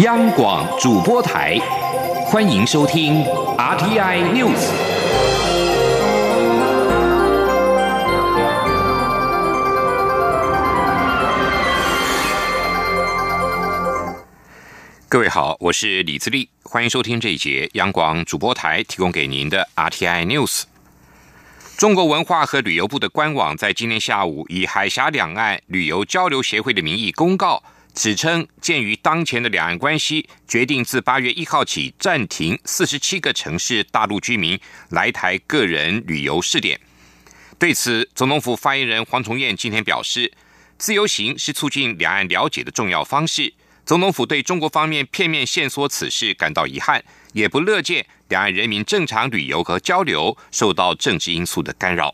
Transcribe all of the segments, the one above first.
央广主播台，欢迎收听 RTI News。各位好，我是李自立，欢迎收听这一节央广主播台提供给您的 RTI News。中国文化和旅游部的官网在今天下午以海峡两岸旅游交流协会的名义公告。指称，鉴于当前的两岸关系，决定自八月一号起暂停四十七个城市大陆居民来台个人旅游试点。对此，总统府发言人黄崇彦今天表示，自由行是促进两岸了解的重要方式。总统府对中国方面片面线索此事感到遗憾，也不乐见两岸人民正常旅游和交流受到政治因素的干扰。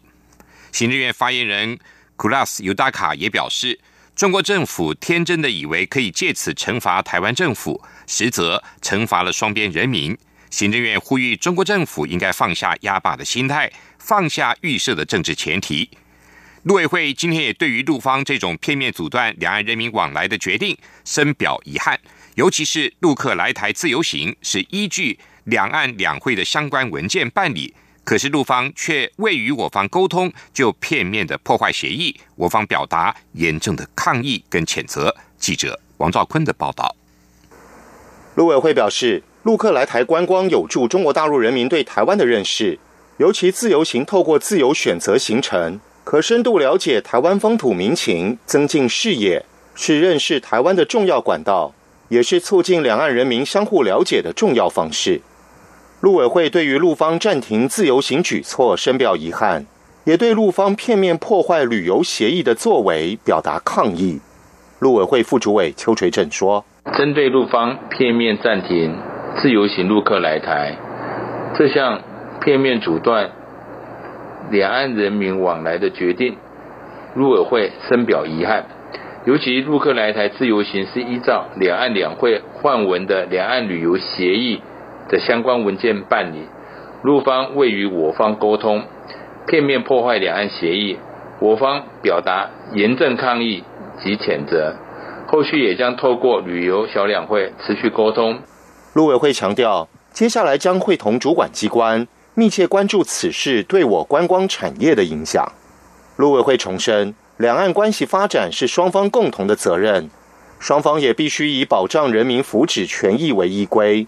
行政院发言人库拉斯尤达卡也表示。中国政府天真的以为可以借此惩罚台湾政府，实则惩罚了双边人民。行政院呼吁中国政府应该放下压霸的心态，放下预设的政治前提。陆委会今天也对于陆方这种片面阻断两岸人民往来的决定深表遗憾，尤其是陆客来台自由行是依据两岸两会的相关文件办理。可是陆方却未与我方沟通，就片面的破坏协议，我方表达严正的抗议跟谴责。记者王兆坤的报道。陆委会表示，陆客来台观光有助中国大陆人民对台湾的认识，尤其自由行透过自由选择行程，可深度了解台湾风土民情，增进视野，是认识台湾的重要管道，也是促进两岸人民相互了解的重要方式。陆委会对于陆方暂停自由行举措深表遗憾，也对陆方片面破坏旅游协议的作为表达抗议。陆委会副主委邱垂正说：“针对陆方片面暂停自由行陆客来台，这项片面阻断两岸人民往来的决定，陆委会深表遗憾。尤其陆客来台自由行是依照两岸两会换文的两岸旅游协议。”的相关文件办理，陆方未与我方沟通，片面破坏两岸协议，我方表达严正抗议及谴责。后续也将透过旅游小两会持续沟通。陆委会强调，接下来将会同主管机关密切关注此事对我观光产业的影响。陆委会重申，两岸关系发展是双方共同的责任，双方也必须以保障人民福祉权益为依归。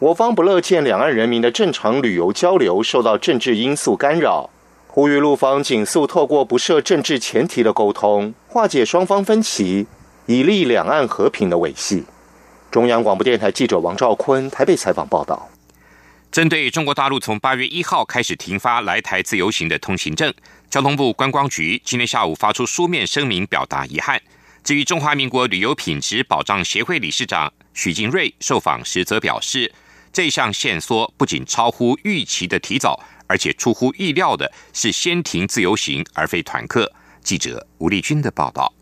我方不乐见两岸人民的正常旅游交流受到政治因素干扰，呼吁陆方紧速透过不设政治前提的沟通，化解双方分歧，以利两岸和平的维系。中央广播电台记者王兆坤台北采访报道。针对中国大陆从八月一号开始停发来台自由行的通行证，交通部观光局今天下午发出书面声明，表达遗憾。至于中华民国旅游品质保障协会理事长许金瑞受访时则表示。这项限缩不仅超乎预期的提早，而且出乎意料的是先停自由行而非团客。记者吴立军的报道。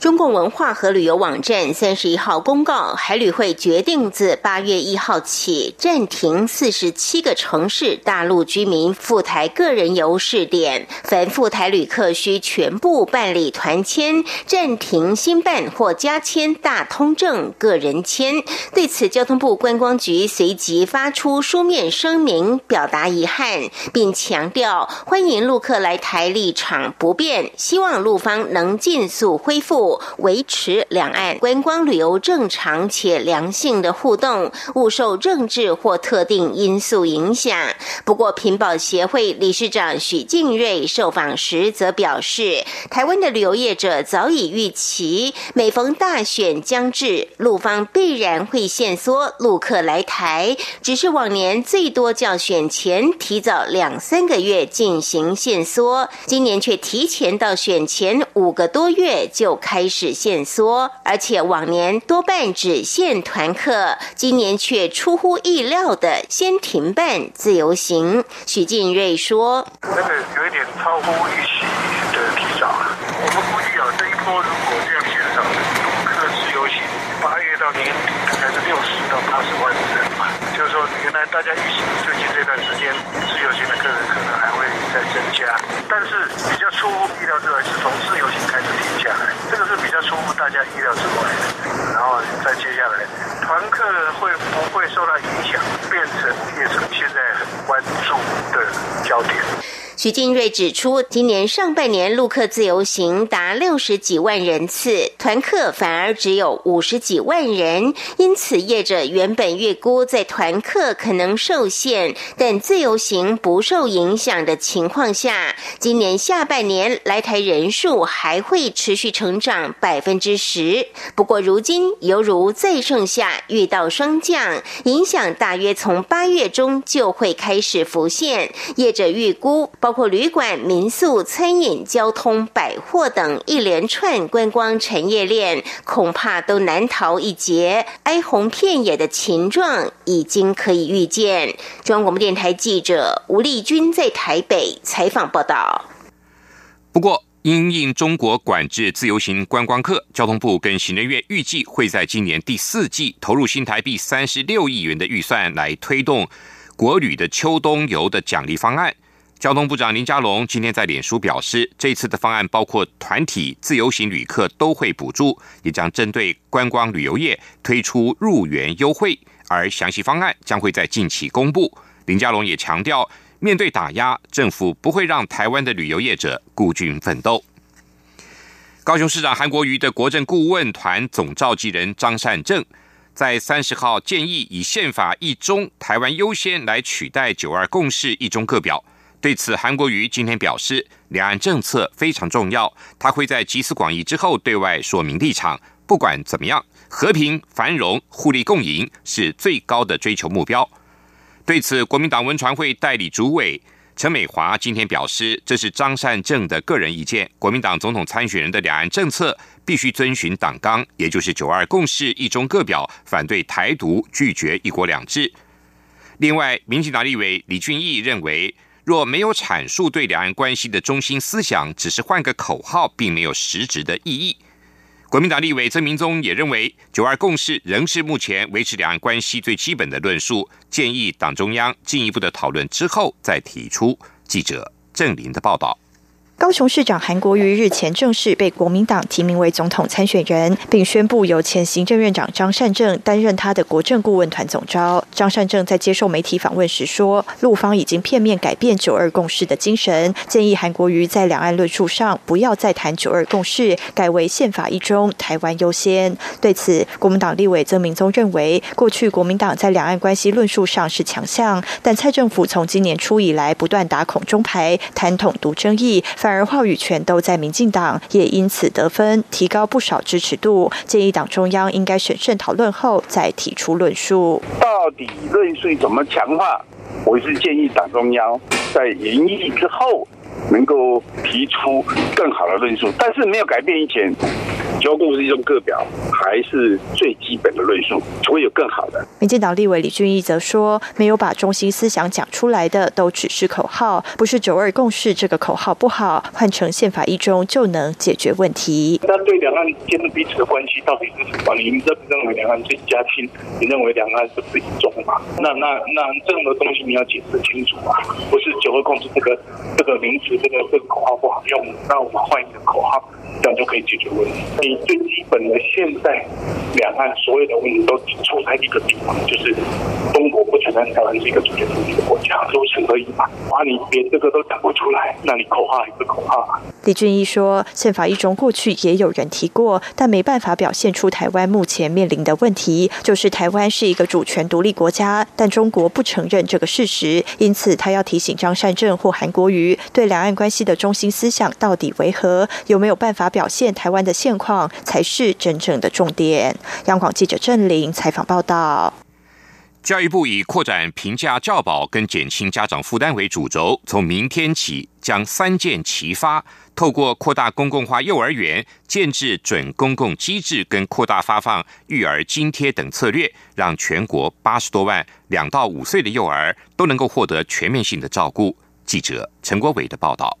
中共文化和旅游网站三十一号公告，海旅会决定自八月一号起暂停四十七个城市大陆居民赴台个人游试点，凡赴台旅客需全部办理团签，暂停新办或加签大通证个人签。对此，交通部观光局随即发出书面声明，表达遗憾，并强调欢迎陆客来台立场不变，希望陆方能尽速恢复。维持两岸观光旅游正常且良性的互动，勿受政治或特定因素影响。不过，屏保协会理事长许敬瑞受访时则表示，台湾的旅游业者早已预期，每逢大选将至，陆方必然会限缩陆客来台，只是往年最多较选前提早两三个月进行限缩，今年却提前到选前五个多月就开。开始限缩，而且往年多半只限团客，今年却出乎意料的先停办自由行。许进瑞说：“那个有一点超乎预期的提早，我们估计啊，这一波如果这样线上陆客自由行，八月到年底大概是六十到八十万人嘛，就是说原来大家预期最近这段时间自由行的客人可能还会再增加，但是比较出乎意料之外，是从自由行这个是比较出乎大家意料之外的，然后再接下来，团客会不会受到影响，变成业成现在很关注的焦点。徐金瑞指出，今年上半年陆客自由行达六十几万人次，团客反而只有五十几万人，因此业者原本预估在团客可能受限，但自由行不受影响的情况下，今年下半年来台人数还会持续成长百分之十。不过如今犹如再盛夏遇到霜降，影响大约从八月中就会开始浮现，业者预估。包括旅馆、民宿、餐饮、交通、百货等一连串观光产业链，恐怕都难逃一劫。哀鸿遍野的情状已经可以预见。中央广播电台记者吴丽君在台北采访报道。不过，因应中国管制自由行观光客，交通部跟行政院预计会在今年第四季投入新台币三十六亿元的预算，来推动国旅的秋冬游的奖励方案。交通部长林佳龙今天在脸书表示，这次的方案包括团体、自由行旅客都会补助，也将针对观光旅游业推出入园优惠，而详细方案将会在近期公布。林佳龙也强调，面对打压，政府不会让台湾的旅游业者孤军奋斗。高雄市长韩国瑜的国政顾问团总召集人张善政在三十号建议，以宪法一中、台湾优先来取代九二共识一中各表。对此，韩国瑜今天表示，两岸政策非常重要，他会在集思广益之后对外说明立场。不管怎么样，和平、繁荣、互利共赢是最高的追求目标。对此，国民党文传会代理主委陈美华今天表示，这是张善政的个人意见。国民党总统参选人的两岸政策必须遵循党纲，也就是九二共识、一中各表，反对台独，拒绝一国两制。另外，民进党立委李俊毅认为。若没有阐述对两岸关系的中心思想，只是换个口号，并没有实质的意义。国民党立委曾明宗也认为，九二共识仍是目前维持两岸关系最基本的论述，建议党中央进一步的讨论之后再提出。记者郑林的报道。高雄市长韩国瑜日前正式被国民党提名为总统参选人，并宣布由前行政院长张善政担任他的国政顾问团总召。张善政在接受媒体访问时说：“陆方已经片面改变九二共识的精神，建议韩国瑜在两岸论述上不要再谈九二共识，改为宪法一中，台湾优先。”对此，国民党立委曾明宗认为，过去国民党在两岸关系论述上是强项，但蔡政府从今年初以来不断打孔中牌，谈统独争议。反而话语权都在民进党，也因此得分提高不少支持度。建议党中央应该审慎讨论后再提出论述。到底论述怎么强化？我是建议党中央在营议之后。能够提出更好的论述，但是没有改变以前，交共是一种各表，还是最基本的论述，除非有更好的。民进党立委李俊义则说，没有把中心思想讲出来的，都只是口号，不是九二共识这个口号不好，换成宪法一中就能解决问题。那对两岸间的彼此的关系到底是什么？你认不认为两岸是一家亲？你认为两岸是不一中嘛？那那那这样的东西你要解释清楚啊，不是九二共识这个这个名词。这个这个口号不好用，那我们换一个口号，这样就可以解决问题。你最基本的，现在两岸所有的问题都出在一个地方，就是中国不承认台湾是一个主权独立的国家，如此而已嘛。啊，你连这个都讲不出来，那你口号还是口号啊？李俊毅说，宪法一中过去也有人提过，但没办法表现出台湾目前面临的问题，就是台湾是一个主权独立国家，但中国不承认这个事实。因此，他要提醒张善政或韩国瑜对两岸。关系的中心思想到底为何？有没有办法法表现台湾的现况，才是真正的重点。央广记者郑玲采访报道。教育部以扩展平价教保跟减轻家长负担为主轴，从明天起将三件齐发，透过扩大公共化幼儿园、建制准公共机制跟扩大发放育儿津贴等策略，让全国八十多万两到五岁的幼儿都能够获得全面性的照顾。记者陈国伟的报道。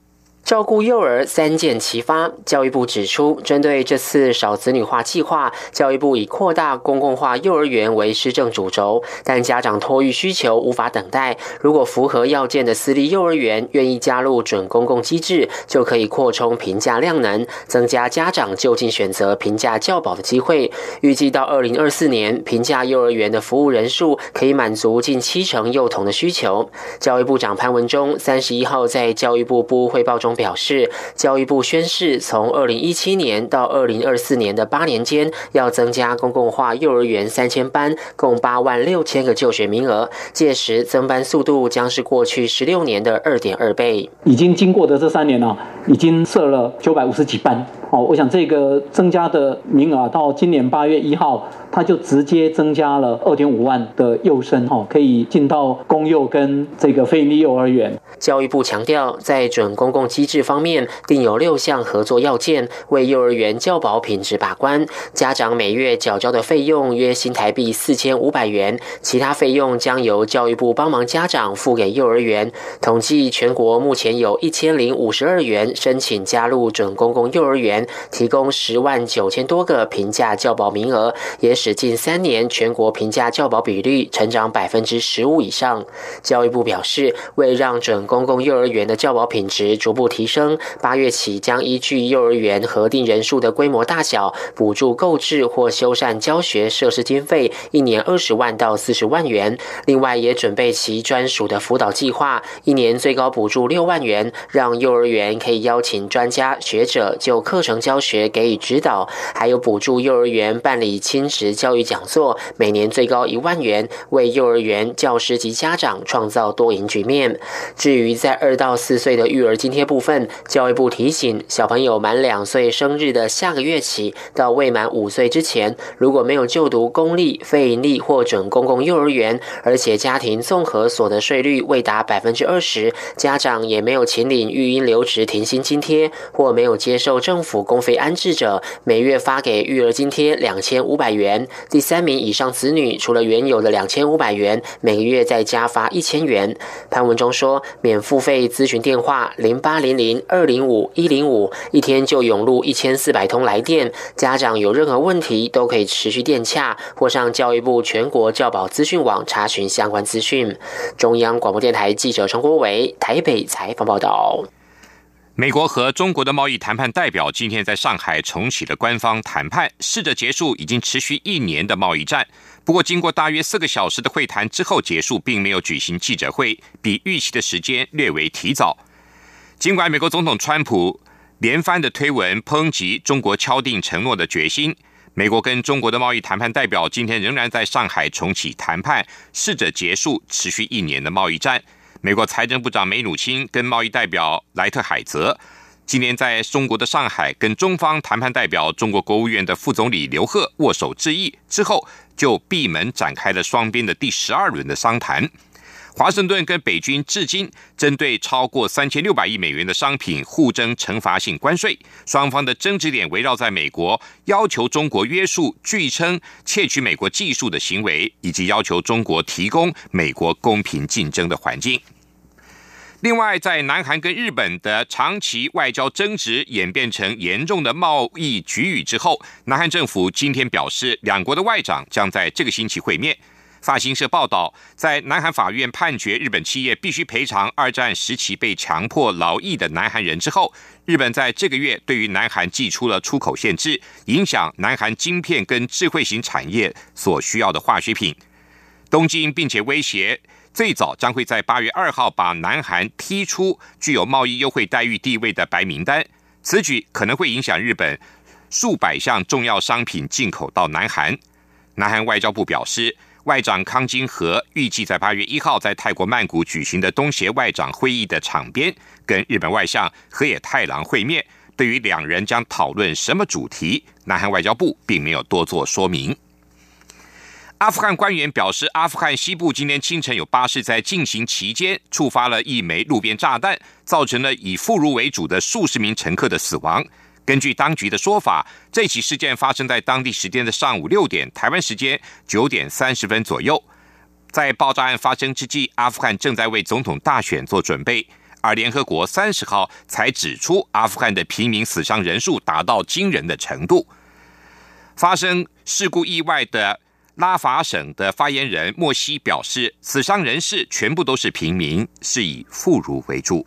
照顾幼儿三箭齐发。教育部指出，针对这次少子女化计划，教育部以扩大公共化幼儿园为施政主轴，但家长托育需求无法等待。如果符合要件的私立幼儿园愿意加入准公共机制，就可以扩充评价量能，增加家长就近选择评价较保的机会。预计到二零二四年，评价幼儿园的服务人数可以满足近七成幼童的需求。教育部长潘文忠三十一号在教育部部汇报中。表示，教育部宣誓，从二零一七年到二零二四年的八年间，要增加公共化幼儿园三千班，共八万六千个就学名额。届时增班速度将是过去十六年的二点二倍。已经经过的这三年呢，已经设了九百五十几班。哦，我想这个增加的名额到今年八月一号。它就直接增加了二点五万的幼生哈，可以进到公幼跟这个非营利幼儿园。教育部强调，在准公共机制方面，定有六项合作要件，为幼儿园教保品质把关。家长每月缴交的费用约新台币四千五百元，其他费用将由教育部帮忙家长付给幼儿园。统计全国目前有一千零五十二元申请加入准公共幼儿园，提供十万九千多个平价教保名额，也。使近三年全国评价教保比率成长百分之十五以上。教育部表示，为让准公共幼儿园的教保品质逐步提升，八月起将依据幼儿园核定人数的规模大小，补助购置或修缮教学设施经费，一年二十万到四十万元。另外，也准备其专属的辅导计划，一年最高补助六万元，让幼儿园可以邀请专家学者就课程教学给予指导，还有补助幼儿园办理亲子。教育讲座每年最高一万元，为幼儿园教师及家长创造多赢局面。至于在二到四岁的育儿津贴部部分，教育部提醒，小朋友满两岁生日的下个月起到未满五岁之前，如果没有就读公立、非营利或准公共幼儿园，而且家庭综合所得税率未达百分之二十，家长也没有请领育婴留职停薪津贴，或没有接受政府公费安置者，每月发给育儿津贴两千五百元。第三名以上子女，除了原有的两千五百元，每个月再加发一千元。潘文中说，免付费咨询电话零八零零零二零五一零五，一天就涌入一千四百通来电。家长有任何问题，都可以持续电洽或上教育部全国教保资讯网查询相关资讯。中央广播电台记者陈国伟台北采访报道。美国和中国的贸易谈判代表今天在上海重启了官方谈判，试着结束已经持续一年的贸易战。不过，经过大约四个小时的会谈之后结束，并没有举行记者会，比预期的时间略为提早。尽管美国总统川普连番的推文抨击中国敲定承诺的决心，美国跟中国的贸易谈判代表今天仍然在上海重启谈判，试着结束持续一年的贸易战。美国财政部长梅努钦跟贸易代表莱特海泽今年在中国的上海跟中方谈判代表中国国务院的副总理刘鹤握手致意之后，就闭门展开了双边的第十二轮的商谈。华盛顿跟北京至今针对超过三千六百亿美元的商品互征惩罚性关税，双方的争执点围绕在美国要求中国约束据称窃取美国技术的行为，以及要求中国提供美国公平竞争的环境。另外，在南韩跟日本的长期外交争执演变成严重的贸易局域之后，南韩政府今天表示，两国的外长将在这个星期会面。法新社报道，在南韩法院判决日本企业必须赔偿二战时期被强迫劳役的南韩人之后，日本在这个月对于南韩寄出了出口限制，影响南韩晶片跟智慧型产业所需要的化学品。东京并且威胁。最早将会在八月二号把南韩踢出具有贸易优惠待遇地位的白名单，此举可能会影响日本数百项重要商品进口到南韩。南韩外交部表示，外长康金和预计在八月一号在泰国曼谷举行的东协外长会议的场边，跟日本外相河野太郎会面。对于两人将讨论什么主题，南韩外交部并没有多做说明。阿富汗官员表示，阿富汗西部今天清晨有巴士在进行期间触发了一枚路边炸弹，造成了以妇孺为主的数十名乘客的死亡。根据当局的说法，这起事件发生在当地时间的上午六点，台湾时间九点三十分左右。在爆炸案发生之际，阿富汗正在为总统大选做准备。而联合国三十号才指出，阿富汗的平民死伤人数达到惊人的程度。发生事故意外的拉法省的发言人莫西表示，死伤人士全部都是平民，是以妇孺为主。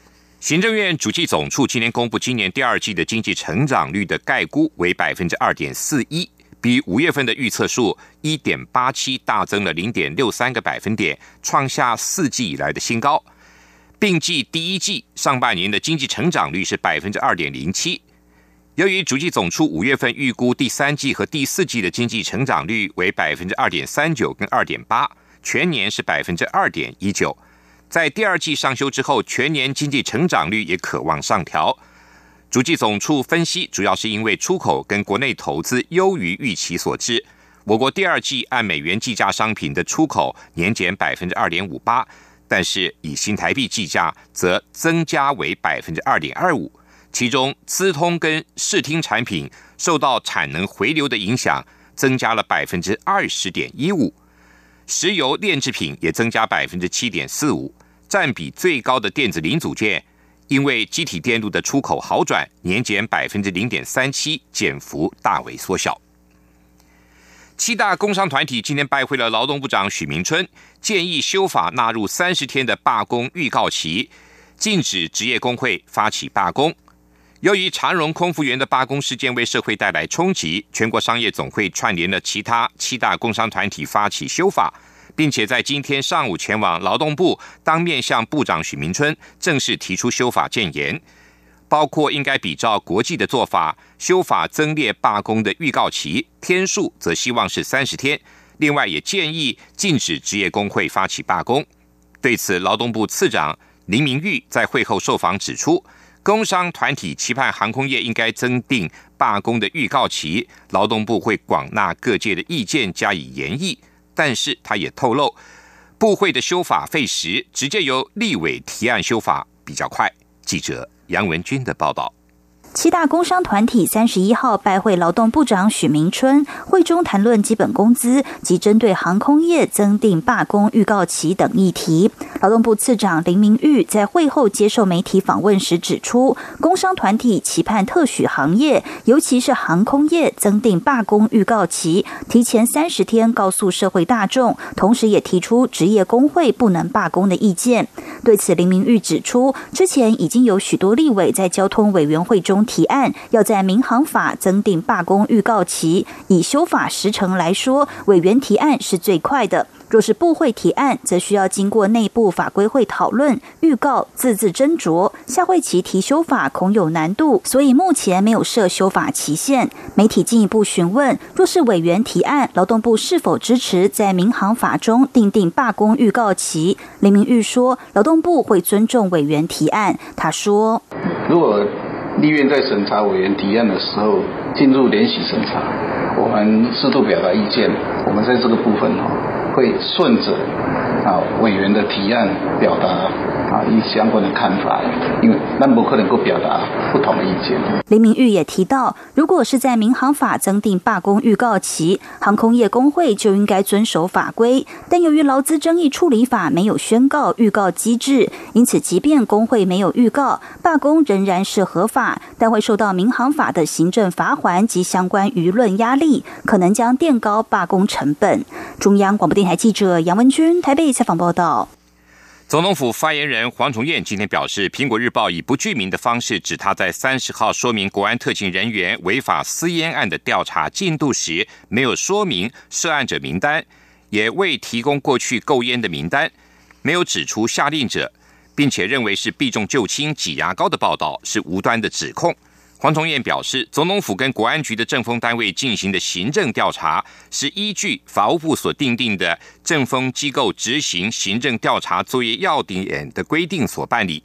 行政院主计总处今年公布今年第二季的经济成长率的概估为百分之二点四一，比五月份的预测数一点八七大增了零点六三个百分点，创下四季以来的新高。并计第一季上半年的经济成长率是百分之二点零七。由于主计总处五月份预估第三季和第四季的经济成长率为百分之二点三九跟二点八，全年是百分之二点一九。在第二季上修之后，全年经济成长率也可望上调。主计总处分析，主要是因为出口跟国内投资优于预期所致。我国第二季按美元计价商品的出口年减百分之二点五八，但是以新台币计价则增加为百分之二点二五。其中资通跟视听产品受到产能回流的影响，增加了百分之二十点一五。石油炼制品也增加百分之七点四五。占比最高的电子零组件，因为机体电路的出口好转，年减百分之零点三七，减幅大为缩小。七大工商团体今天拜会了劳动部长许明春，建议修法纳入三十天的罢工预告期，禁止职业工会发起罢工。由于长荣空服员的罢工事件为社会带来冲击，全国商业总会串联了其他七大工商团体发起修法。并且在今天上午前往劳动部，当面向部长许明春正式提出修法建言，包括应该比照国际的做法，修法增列罢工的预告期天数，则希望是三十天。另外，也建议禁止职业工会发起罢工。对此，劳动部次长林明玉在会后受访指出，工商团体期盼航空业应该增订罢工的预告期，劳动部会广纳各界的意见加以研议。但是他也透露，部会的修法费时，直接由立委提案修法比较快。记者杨文军的报道。七大工商团体三十一号拜会劳动部长许明春，会中谈论基本工资及针对航空业增订罢工预告期等议题。劳动部次长林明玉在会后接受媒体访问时指出，工商团体期盼特许行业，尤其是航空业增订罢工预告期，提前三十天告诉社会大众，同时也提出职业工会不能罢工的意见。对此，林明玉指出，之前已经有许多立委在交通委员会中。提案要在民航法增订罢工预告期，以修法时程来说，委员提案是最快的。若是部会提案，则需要经过内部法规会讨论、预告、字字斟酌。下会期提修法恐有难度，所以目前没有设修法期限。媒体进一步询问，若是委员提案，劳动部是否支持在民航法中订定罢工预告期？林明玉说，劳动部会尊重委员提案。他说，如果立院在审查委员提案的时候进入联席审查，我们适度表达意见。我们在这个部分哈，会顺着啊委员的提案表达。啊，一相关的看法，因为那不可能够表达不同的意见。林明玉也提到，如果是在民航法增订罢工预告期，航空业工会就应该遵守法规。但由于劳资争议处理法没有宣告预告机制，因此即便工会没有预告，罢工仍然是合法，但会受到民航法的行政罚款及相关舆论压力，可能将垫高罢工成本。中央广播电电台记者杨文君台北采访报道。总统府发言人黄崇彦今天表示，《苹果日报》以不具名的方式指他在三十号说明国安特勤人员违法私烟案的调查进度时，没有说明涉案者名单，也未提供过去购烟的名单，没有指出下令者，并且认为是避重就轻、挤牙膏的报道，是无端的指控。黄崇彦表示，总统府跟国安局的政风单位进行的行政调查，是依据法务部所订定的政风机构执行行政调查作业要点的规定所办理。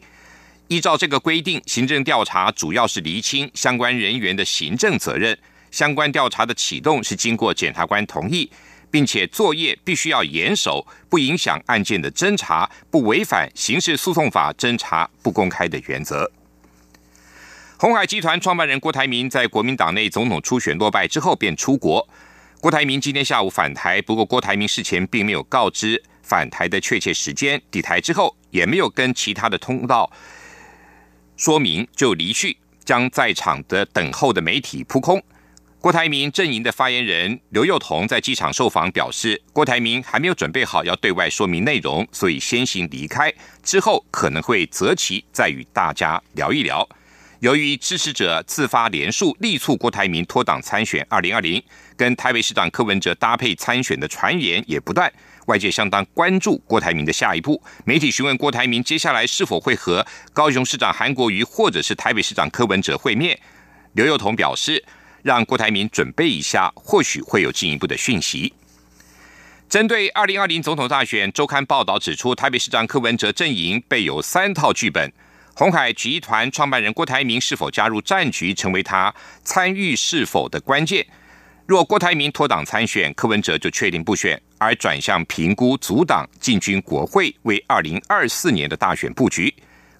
依照这个规定，行政调查主要是厘清相关人员的行政责任，相关调查的启动是经过检察官同意，并且作业必须要严守，不影响案件的侦查，不违反刑事诉讼法侦查不公开的原则。红海集团创办人郭台铭在国民党内总统初选落败之后便出国。郭台铭今天下午返台，不过郭台铭事前并没有告知返台的确切时间。抵台之后也没有跟其他的通道说明就离去。将在场的等候的媒体扑空。郭台铭阵营的发言人刘幼彤在机场受访表示，郭台铭还没有准备好要对外说明内容，所以先行离开，之后可能会择期再与大家聊一聊。由于支持者自发连署力促郭台铭脱党参选二零二零，跟台北市长柯文哲搭配参选的传言也不断。外界相当关注郭台铭的下一步。媒体询问郭台铭接下来是否会和高雄市长韩国瑜或者是台北市长柯文哲会面。刘幼彤表示，让郭台铭准备一下，或许会有进一步的讯息。针对二零二零总统大选，周刊报道指出，台北市长柯文哲阵营备有三套剧本。鸿海集团创办人郭台铭是否加入战局，成为他参与是否的关键。若郭台铭脱党参选，柯文哲就确定不选，而转向评估阻挡进军国会，为二零二四年的大选布局。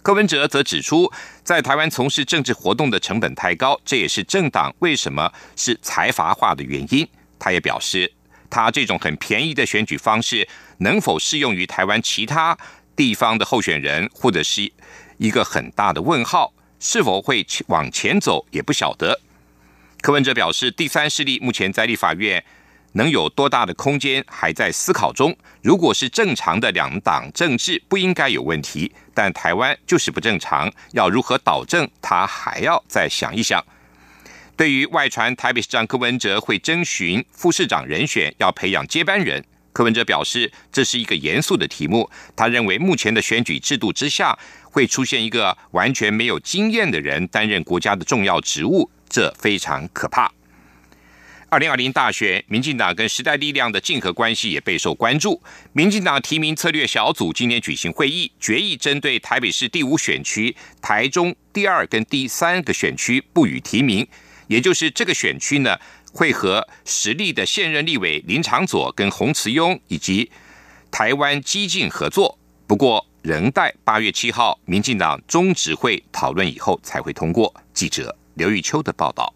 柯文哲则指出，在台湾从事政治活动的成本太高，这也是政党为什么是财阀化的原因。他也表示，他这种很便宜的选举方式能否适用于台湾其他地方的候选人，或者是一个很大的问号，是否会往前走也不晓得。柯文哲表示，第三势力目前在立法院能有多大的空间，还在思考中。如果是正常的两党政治，不应该有问题。但台湾就是不正常，要如何导正，他还要再想一想。对于外传台北市长柯文哲会征询副市长人选，要培养接班人，柯文哲表示，这是一个严肃的题目。他认为，目前的选举制度之下，会出现一个完全没有经验的人担任国家的重要职务。这非常可怕。二零二零大选，民进党跟时代力量的竞合关系也备受关注。民进党提名策略小组今天举行会议，决议针对台北市第五选区、台中第二跟第三个选区不予提名，也就是这个选区呢，会和实力的现任立委林长佐跟洪慈庸以及台湾激进合作。不过，仍待八月七号民进党中执会讨论以后才会通过。记者。刘玉秋的报道。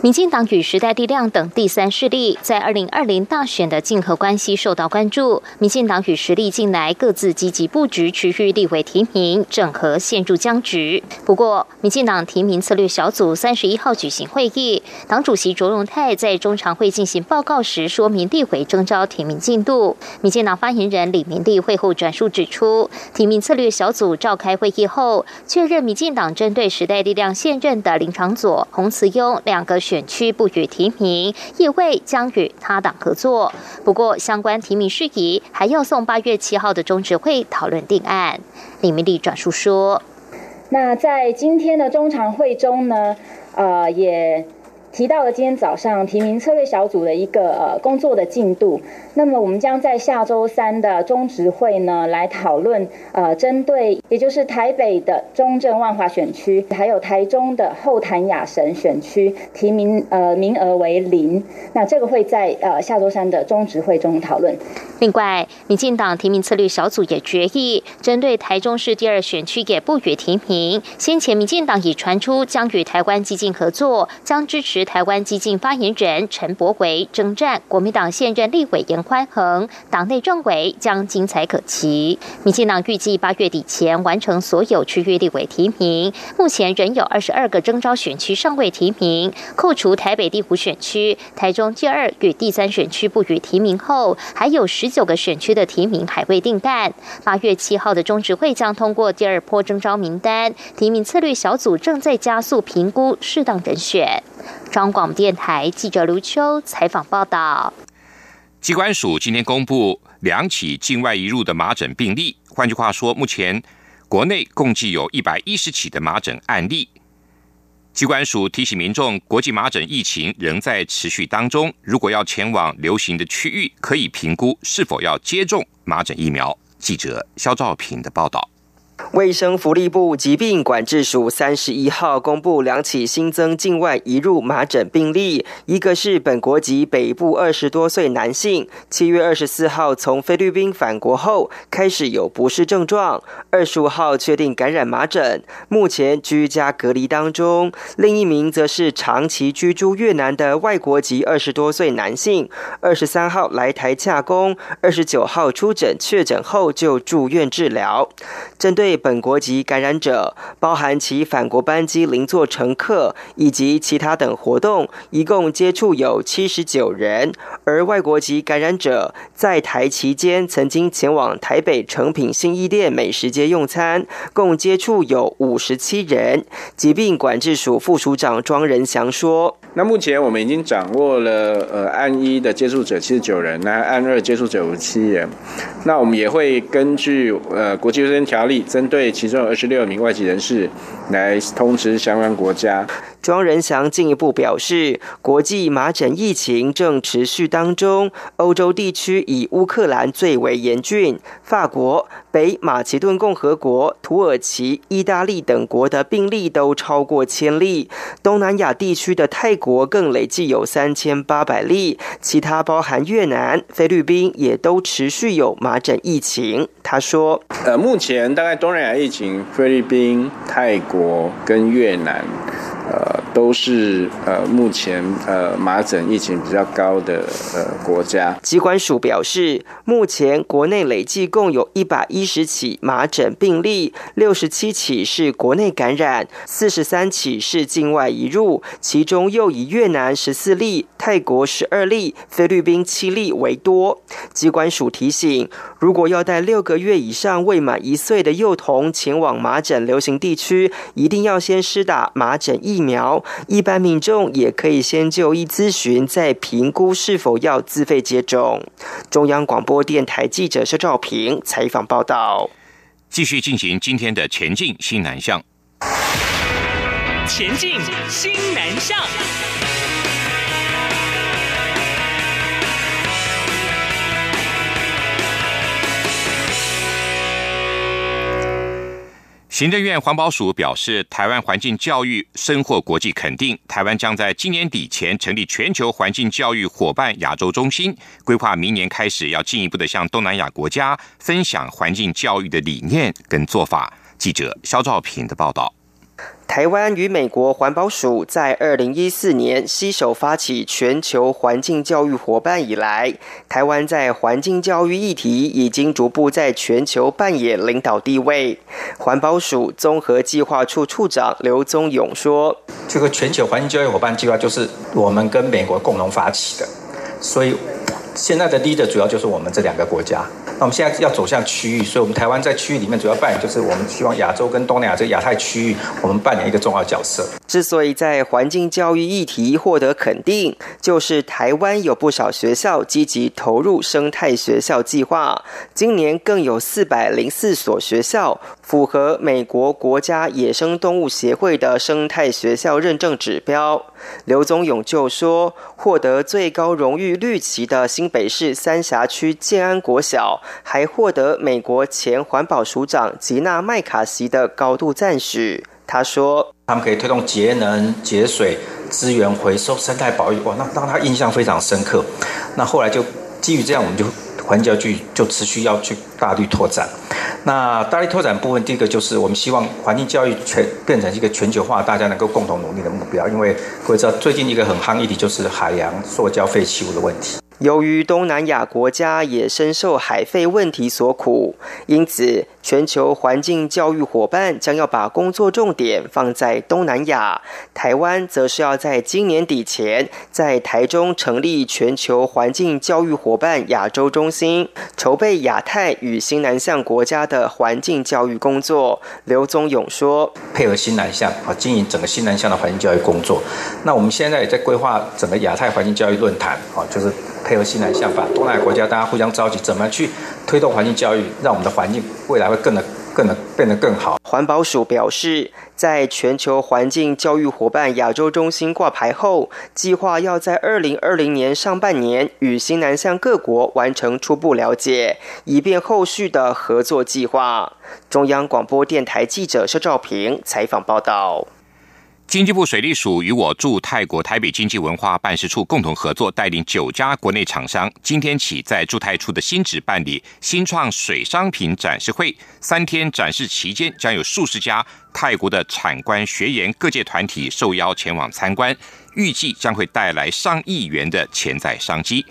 民进党与时代力量等第三势力在二零二零大选的竞合关系受到关注。民进党与实力近来各自积极布局区域立委提名，整合陷入僵局。不过，民进党提名策略小组三十一号举行会议，党主席卓荣泰在中常会进行报告时说明立委征召提名进度。民进党发言人李明利会后转述指出，提名策略小组召开会议后，确认民进党针对时代力量现任的林长佐、洪慈庸两个。选区不予提名，议会将与他党合作。不过，相关提名事宜还要送八月七号的中执会讨论定案。李明利转述说：“那在今天的中常会中呢，呃，也。”提到了今天早上提名策略小组的一个呃工作的进度，那么我们将在下周三的中执会呢来讨论呃针对也就是台北的中正万华选区，还有台中的后潭雅神选区提名呃名额为零，那这个会在呃下周三的中执会中讨论。另外，民进党提名策略小组也决议针对台中市第二选区也不予提名。先前民进党已传出将与台湾激进合作，将支持。台湾激进发言人陈柏维征战国民党现任立委严宽衡，党内政委将精彩可期。民进党预计八月底前完成所有区域立委提名，目前仍有二十二个征召选区尚未提名，扣除台北第五选区、台中第二与第三选区不予提名后，还有十九个选区的提名还未定案。八月七号的中执会将通过第二波征召名单，提名策略小组正在加速评估适当人选。中广电台记者卢秋采访报道：，机关署今天公布两起境外移入的麻疹病例，换句话说，目前国内共计有一百一十起的麻疹案例。机关署提醒民众，国际麻疹疫情仍在持续当中，如果要前往流行的区域，可以评估是否要接种麻疹疫苗。记者肖兆平的报道。卫生福利部疾病管制署三十一号公布两起新增境外移入麻疹病例，一个是本国籍北部二十多岁男性，七月二十四号从菲律宾返国后开始有不适症状，二十五号确定感染麻疹，目前居家隔离当中。另一名则是长期居住越南的外国籍二十多岁男性，二十三号来台洽工，二十九号出诊确诊后就住院治疗。针对本国籍感染者，包含其返国班机邻座乘客以及其他等活动，一共接触有七十九人。而外国籍感染者在台期间曾经前往台北诚品新一店美食街用餐，共接触有五十七人。疾病管制署副署长庄仁祥说：“那目前我们已经掌握了呃案一的接触者七十九人，那案二接触者五七人。那我们也会根据呃国际卫生条例，针对其中二十六名外籍人士来通知相关国家。庄仁祥进一步表示，国际麻疹疫情正持续当中，欧洲地区以乌克兰最为严峻，法国、北马其顿共和国、土耳其、意大利等国的病例都超过千例，东南亚地区的泰国更累计有三千八百例，其他包含越南、菲律宾也都持续有麻疹疫情。他说：“呃，目前大概东南亚疫情，菲律宾、泰国跟越南。”呃，都是呃目前呃麻疹疫情比较高的呃国家。机关署表示，目前国内累计共有一百一十起麻疹病例，六十七起是国内感染，四十三起是境外移入，其中又以越南十四例、泰国十二例、菲律宾七例为多。机关署提醒，如果要带六个月以上未满一岁的幼童前往麻疹流行地区，一定要先施打麻疹疫。苗，一般民众也可以先就医咨询，再评估是否要自费接种。中央广播电台记者肖兆平采访报道。继续进行今天的前进新南向。前进新南向。行政院环保署表示，台湾环境教育深获国际肯定。台湾将在今年底前成立全球环境教育伙伴亚洲中心，规划明年开始要进一步的向东南亚国家分享环境教育的理念跟做法。记者肖兆平的报道。台湾与美国环保署在二零一四年携手发起全球环境教育伙伴以来，台湾在环境教育议题已经逐步在全球扮演领导地位。环保署综合计划处处长刘宗勇说：“这个全球环境教育伙伴计划就是我们跟美国共同发起的，所以现在的 leader 主要就是我们这两个国家。”我们现在要走向区域，所以我们台湾在区域里面主要扮演就是我们希望亚洲跟东南亚这个亚太区域，我们扮演一个重要角色。之所以在环境教育议题获得肯定，就是台湾有不少学校积极投入生态学校计划，今年更有四百零四所学校符合美国国家野生动物协会的生态学校认证指标。刘宗勇就说，获得最高荣誉绿旗的新北市三峡区建安国小。还获得美国前环保署长吉娜麦卡锡的高度赞许。他说：“他们可以推动节能、节水、资源回收、生态保育，哇，那让他印象非常深刻。那后来就基于这样，我们就环境教局就持续要去大力拓展。那大力拓展部分，第一个就是我们希望环境教育全变成一个全球化，大家能够共同努力的目标。因为各位知道，最近一个很夯议题就是海洋塑胶废弃物的问题。”由于东南亚国家也深受海废问题所苦，因此全球环境教育伙伴将要把工作重点放在东南亚。台湾则是要在今年底前在台中成立全球环境教育伙伴亚洲中心，筹备亚太与新南向国家的环境教育工作。刘宗勇说：“配合新南向啊，经营整个新南向的环境教育工作。那我们现在也在规划整个亚太环境教育论坛啊，就是。”配合西向法，东南亚国家大家互相召集，怎么去推动环境教育，让我们的环境未来会更的更能变得更好。环保署表示，在全球环境教育伙伴亚洲中心挂牌后，计划要在二零二零年上半年与新南向各国完成初步了解，以便后续的合作计划。中央广播电台记者肖兆平采访报道。经济部水利署与我驻泰国台北经济文化办事处共同合作，带领九家国内厂商，今天起在驻泰处的新址办理新创水商品展示会。三天展示期间，将有数十家泰国的产官学研各界团体受邀前往参观，预计将会带来上亿元的潜在商机。